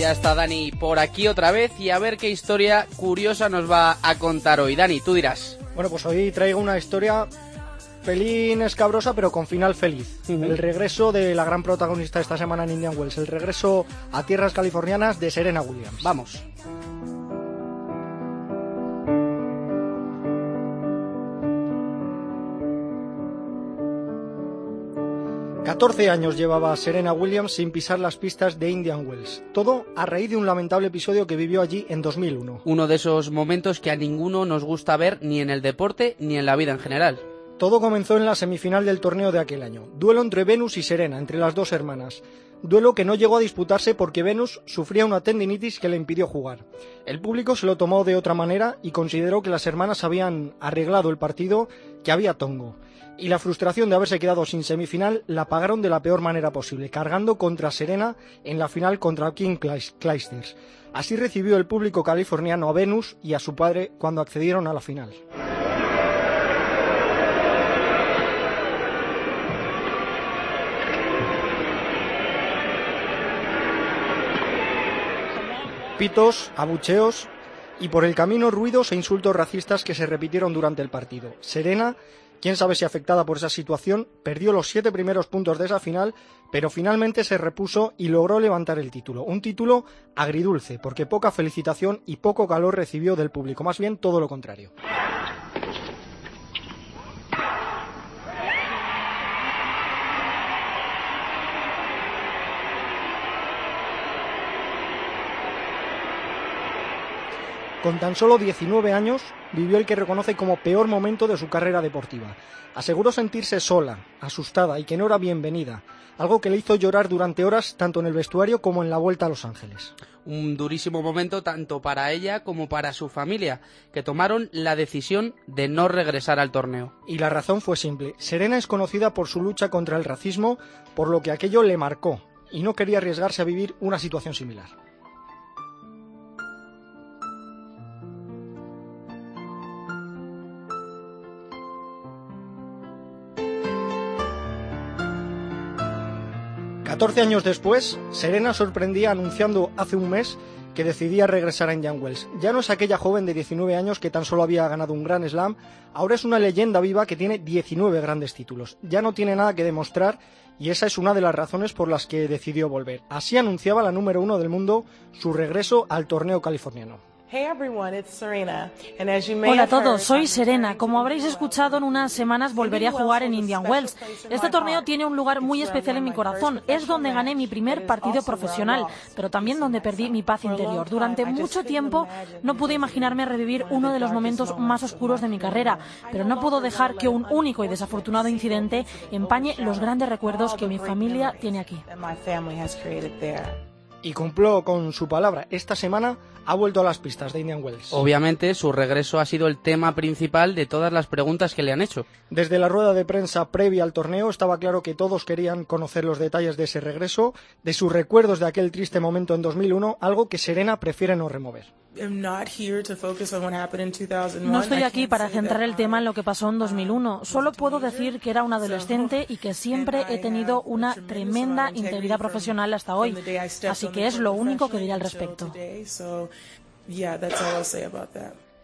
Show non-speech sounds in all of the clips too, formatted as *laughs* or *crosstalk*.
Ya está Dani por aquí otra vez y a ver qué historia curiosa nos va a contar hoy. Dani, tú dirás. Bueno, pues hoy traigo una historia pelín escabrosa, pero con final feliz. El regreso de la gran protagonista esta semana en Indian Wells, el regreso a tierras californianas de Serena Williams. Vamos. 14 años llevaba Serena Williams sin pisar las pistas de Indian Wells. Todo a raíz de un lamentable episodio que vivió allí en 2001. Uno de esos momentos que a ninguno nos gusta ver ni en el deporte ni en la vida en general. Todo comenzó en la semifinal del torneo de aquel año. Duelo entre Venus y Serena, entre las dos hermanas. Duelo que no llegó a disputarse porque Venus sufría una tendinitis que le impidió jugar. El público se lo tomó de otra manera y consideró que las hermanas habían arreglado el partido, que había tongo y la frustración de haberse quedado sin semifinal la pagaron de la peor manera posible, cargando contra Serena en la final contra King Clijsters. Así recibió el público californiano a Venus y a su padre cuando accedieron a la final. Pitos, abucheos y por el camino ruidos e insultos racistas que se repitieron durante el partido. Serena quién sabe si afectada por esa situación, perdió los siete primeros puntos de esa final, pero finalmente se repuso y logró levantar el título. Un título agridulce, porque poca felicitación y poco calor recibió del público, más bien todo lo contrario. Con tan solo 19 años, vivió el que reconoce como peor momento de su carrera deportiva. Aseguró sentirse sola, asustada y que no era bienvenida, algo que le hizo llorar durante horas tanto en el vestuario como en la vuelta a Los Ángeles. Un durísimo momento tanto para ella como para su familia, que tomaron la decisión de no regresar al torneo. Y la razón fue simple. Serena es conocida por su lucha contra el racismo, por lo que aquello le marcó, y no quería arriesgarse a vivir una situación similar. 14 años después, Serena sorprendía anunciando hace un mes que decidía regresar a Indian Wells. Ya no es aquella joven de 19 años que tan solo había ganado un Grand Slam, ahora es una leyenda viva que tiene 19 grandes títulos. Ya no tiene nada que demostrar y esa es una de las razones por las que decidió volver. Así anunciaba la número uno del mundo su regreso al torneo californiano. Hola a todos, soy Serena. Como habréis escuchado, en unas semanas volveré a jugar en Indian Wells. Este torneo tiene un lugar muy especial en mi corazón. Es donde gané mi primer partido profesional, pero también donde perdí mi paz interior. Durante mucho tiempo no pude imaginarme revivir uno de los momentos más oscuros de mi carrera, pero no puedo dejar que un único y desafortunado incidente empañe los grandes recuerdos que mi familia tiene aquí y cumplió con su palabra. Esta semana ha vuelto a las pistas de Indian Wells. Obviamente, su regreso ha sido el tema principal de todas las preguntas que le han hecho. Desde la rueda de prensa previa al torneo estaba claro que todos querían conocer los detalles de ese regreso, de sus recuerdos de aquel triste momento en 2001, algo que Serena prefiere no remover. No estoy aquí para centrar el tema en lo que pasó en 2001. Solo puedo decir que era un adolescente y que siempre he tenido una tremenda integridad profesional hasta hoy. Así que es lo único que diré al respecto.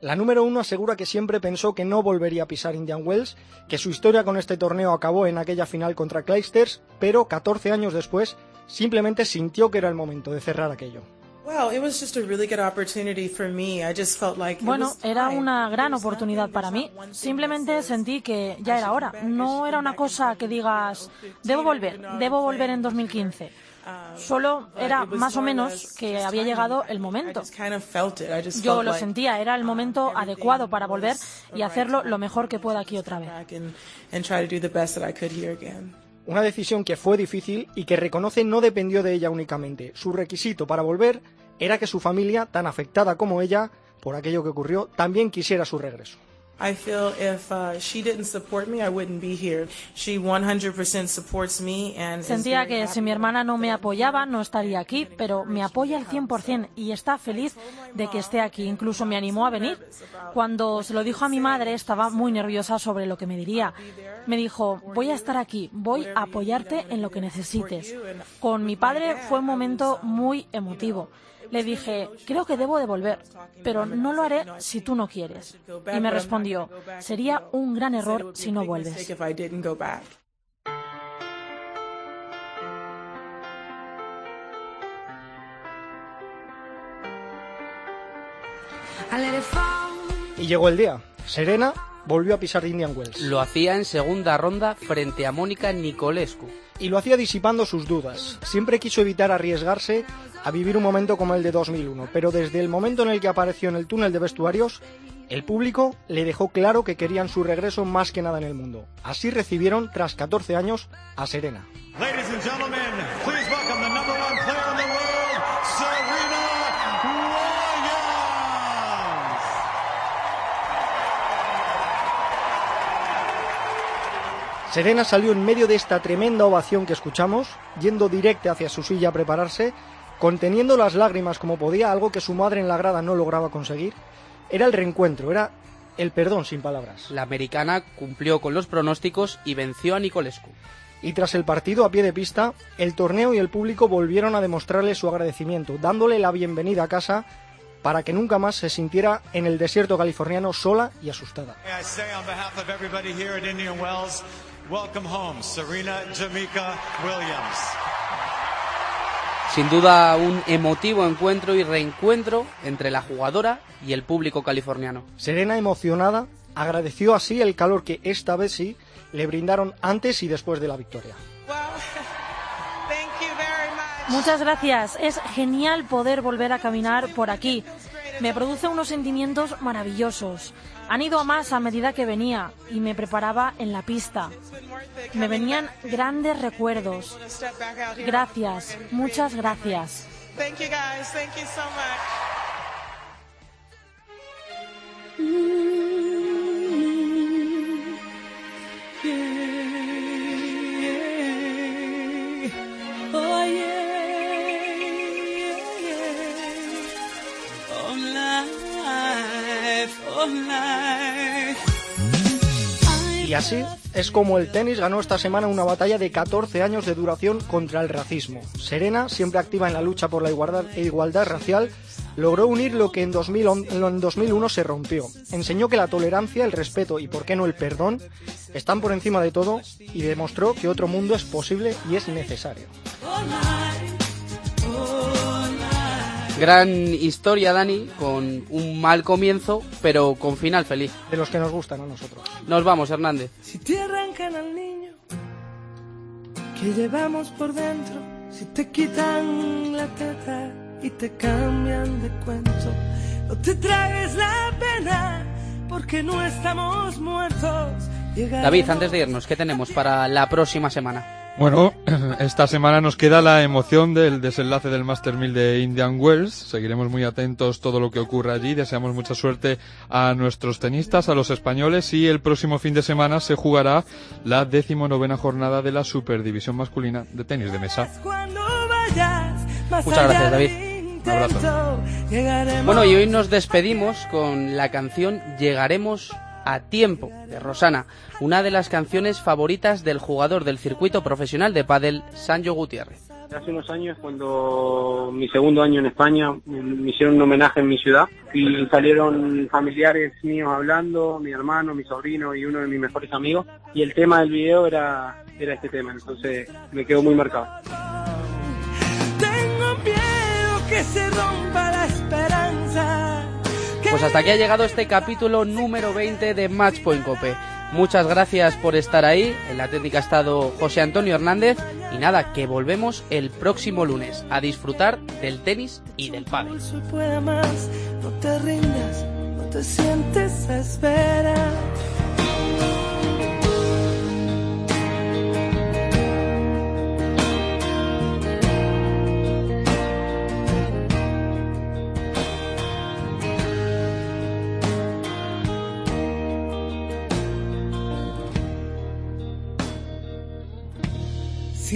La número uno asegura que siempre pensó que no volvería a pisar Indian Wells, que su historia con este torneo acabó en aquella final contra Clijsters, pero 14 años después simplemente sintió que era el momento de cerrar aquello. Bueno, era una gran oportunidad para mí. Simplemente sentí que ya era hora. No era una cosa que digas, debo volver, debo volver en 2015. Solo era más o menos que había llegado el momento. Yo lo sentía, era el momento adecuado para volver y hacerlo lo mejor que pueda aquí otra vez. Una decisión que fue difícil y que reconoce no dependió de ella únicamente. Su requisito para volver era que su familia, tan afectada como ella por aquello que ocurrió, también quisiera su regreso. I feel if uh, she didn't support me, I wouldn't be here. She 100% supports me and Sentía que si mi hermana no me apoyaba, no estaría aquí, pero me apoya al 100% y está feliz de que esté aquí. Incluso me animó a venir. Cuando se lo dijo a mi madre, estaba muy nerviosa sobre lo que me diría. Me dijo, voy a estar aquí, voy a apoyarte en lo que necesites. Con mi padre fue un momento muy emotivo. Le dije, creo que debo de volver, pero no lo haré si tú no quieres. Y me respondió, sería un gran error si no vuelves. Y llegó el día. Serena volvió a pisar Indian Wells. Lo hacía en segunda ronda frente a Mónica Nicolescu. Y lo hacía disipando sus dudas. Siempre quiso evitar arriesgarse a vivir un momento como el de 2001, pero desde el momento en el que apareció en el túnel de vestuarios, el público le dejó claro que querían su regreso más que nada en el mundo. Así recibieron, tras 14 años, a Serena. Serena salió en medio de esta tremenda ovación que escuchamos, yendo directa hacia su silla a prepararse, conteniendo las lágrimas como podía, algo que su madre en la grada no lograba conseguir. Era el reencuentro, era el perdón sin palabras. La americana cumplió con los pronósticos y venció a Nicolescu. Y tras el partido a pie de pista, el torneo y el público volvieron a demostrarle su agradecimiento, dándole la bienvenida a casa para que nunca más se sintiera en el desierto californiano sola y asustada. Sin duda un emotivo encuentro y reencuentro entre la jugadora y el público californiano. Serena, emocionada, agradeció así el calor que esta vez sí le brindaron antes y después de la victoria. *laughs* Muchas gracias. Es genial poder volver a caminar por aquí. Me produce unos sentimientos maravillosos. Han ido a más a medida que venía y me preparaba en la pista. Me venían grandes recuerdos. Gracias, muchas gracias. Así es como el tenis ganó esta semana una batalla de 14 años de duración contra el racismo. Serena, siempre activa en la lucha por la igualdad, e igualdad racial, logró unir lo que en, 2001 se rompió. Enseñó que la tolerancia, el respeto y, por qué no, el perdón están por encima de todo y demostró que otro mundo es posible y es necesario. Gran historia, Dani, con un mal comienzo, pero con final feliz. De los que nos gustan a nosotros. Nos vamos, Hernández. Si te arrancan al niño que llevamos por dentro, si te quitan la teta y te cambian de cuento, no te tragues la pena porque no estamos muertos. David, antes de irnos, ¿qué tenemos para la próxima semana? Bueno, *clears throat* esta semana nos queda la emoción del desenlace del Master 1000 de Indian Wells. Seguiremos muy atentos todo lo que ocurra allí. Deseamos mucha suerte a nuestros tenistas, a los españoles y el próximo fin de semana se jugará la decimonovena jornada de la Superdivisión masculina de tenis de mesa. Muchas gracias, David. Un abrazo. Bueno, y hoy nos despedimos con la canción Llegaremos a tiempo de Rosana, una de las canciones favoritas del jugador del circuito profesional de pádel Sancho Gutiérrez. Hace unos años, cuando mi segundo año en España, me hicieron un homenaje en mi ciudad y salieron familiares míos hablando, mi hermano, mi sobrino y uno de mis mejores amigos. Y el tema del video era, era este tema, entonces me quedó muy marcado. Tengo miedo que se rompa la esperanza. Pues hasta aquí ha llegado este capítulo número 20 de Matchpoint Cope. Muchas gracias por estar ahí. En la técnica ha estado José Antonio Hernández. Y nada, que volvemos el próximo lunes a disfrutar del tenis y del pádel. No te rindas, no te sientes a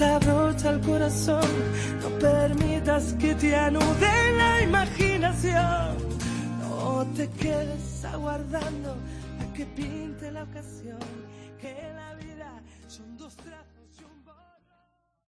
el corazón. No permitas que te anude la imaginación. No te quedes aguardando a que pinte la ocasión. Que la vida son dos trazos.